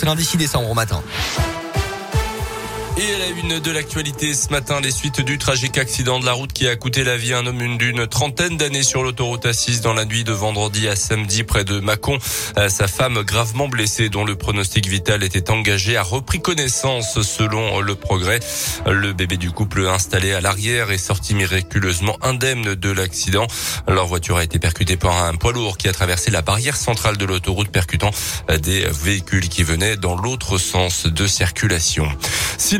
C'est lundi 6 décembre au matin. Et à la une de l'actualité ce matin, les suites du tragique accident de la route qui a coûté la vie à un homme d'une trentaine d'années sur l'autoroute A6 dans la nuit de vendredi à samedi près de Mâcon. Euh, sa femme gravement blessée dont le pronostic vital était engagé a repris connaissance selon le progrès. Le bébé du couple installé à l'arrière est sorti miraculeusement indemne de l'accident. Leur voiture a été percutée par un poids lourd qui a traversé la barrière centrale de l'autoroute percutant des véhicules qui venaient dans l'autre sens de circulation.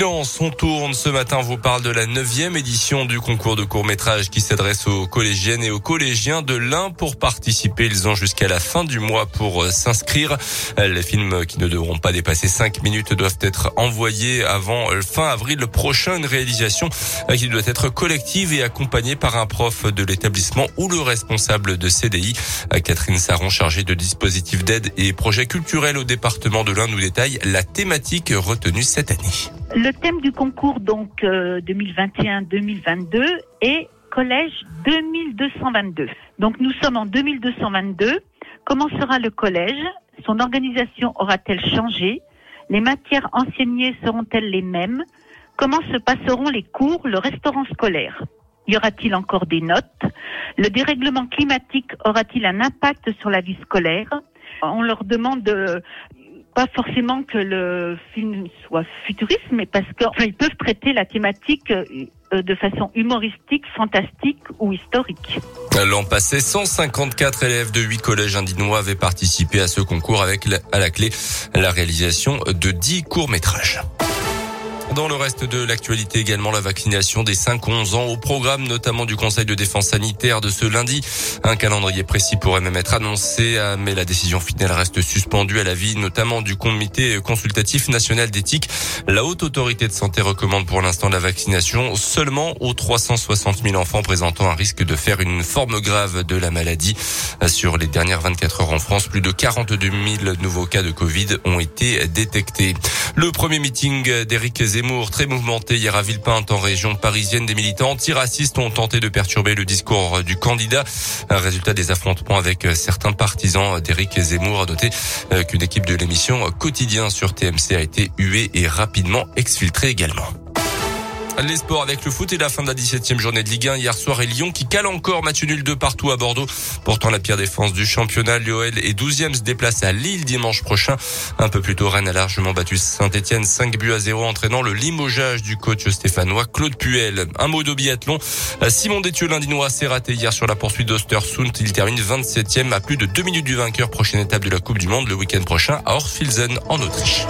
Silence, on tourne. Ce matin, vous parle de la neuvième édition du concours de court-métrage qui s'adresse aux collégiennes et aux collégiens de l'Ain pour participer. Ils ont jusqu'à la fin du mois pour euh, s'inscrire. Les films qui ne devront pas dépasser 5 minutes doivent être envoyés avant euh, fin avril prochain. Une réalisation euh, qui doit être collective et accompagnée par un prof de l'établissement ou le responsable de CDI. Catherine Saron, chargée de dispositifs d'aide et projets culturels au département de l'Ain, nous détaille la thématique retenue cette année. Le thème du concours donc 2021-2022 euh, est collège 2222. Donc nous sommes en 2222. Comment sera le collège? Son organisation aura-t-elle changé? Les matières enseignées seront-elles les mêmes? Comment se passeront les cours, le restaurant scolaire? Y aura-t-il encore des notes? Le dérèglement climatique aura-t-il un impact sur la vie scolaire? On leur demande de pas forcément que le film soit futuriste, mais parce qu'ils peuvent traiter la thématique euh, de façon humoristique, fantastique ou historique. L'an passé, 154 élèves de 8 collèges indinois avaient participé à ce concours avec à la clé la réalisation de 10 courts-métrages. Dans le reste de l'actualité également, la vaccination des 5-11 ans au programme notamment du Conseil de défense sanitaire de ce lundi. Un calendrier précis pourrait même être annoncé, euh, mais la décision finale reste suspendue à l'avis notamment du Comité consultatif national d'éthique. La haute autorité de santé recommande pour l'instant la vaccination seulement aux 360 000 enfants présentant un risque de faire une forme grave de la maladie. Sur les dernières 24 heures en France, plus de 42 000 nouveaux cas de Covid ont été détectés. Le premier meeting d'Éric Zemmour, très mouvementé hier à Villepinte en région parisienne, des militants antiracistes ont tenté de perturber le discours du candidat. Un résultat des affrontements avec certains partisans d'Éric Zemmour a noté euh, qu'une équipe de l'émission Quotidien sur TMC a été huée et rapidement exfiltrée également. Les sports avec le foot et la fin de la 17e journée de Ligue 1 hier soir et Lyon qui cale encore match nul de partout à Bordeaux. Pourtant la pire défense du championnat, l'OL est 12e se déplace à Lille dimanche prochain. Un peu plus tôt, Rennes a largement battu Saint-Etienne 5 buts à 0 entraînant le limogeage du coach stéphanois Claude Puel. Un mot de biathlon. Simon Détieux l'Indinois s'est raté hier sur la poursuite d'Ostersund. Il termine 27e à plus de 2 minutes du vainqueur. Prochaine étape de la Coupe du Monde le week-end prochain à Orfilsen en Autriche.